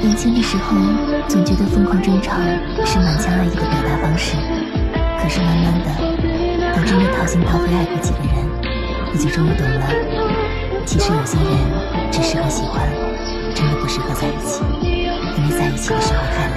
年轻的时候总觉得疯狂争吵是满腔爱意的表达方式可是慢慢的我真的掏心掏肺爱过几个人你就终于懂了其实有些人只适合喜欢真的不适合在一起因为在一起的时候太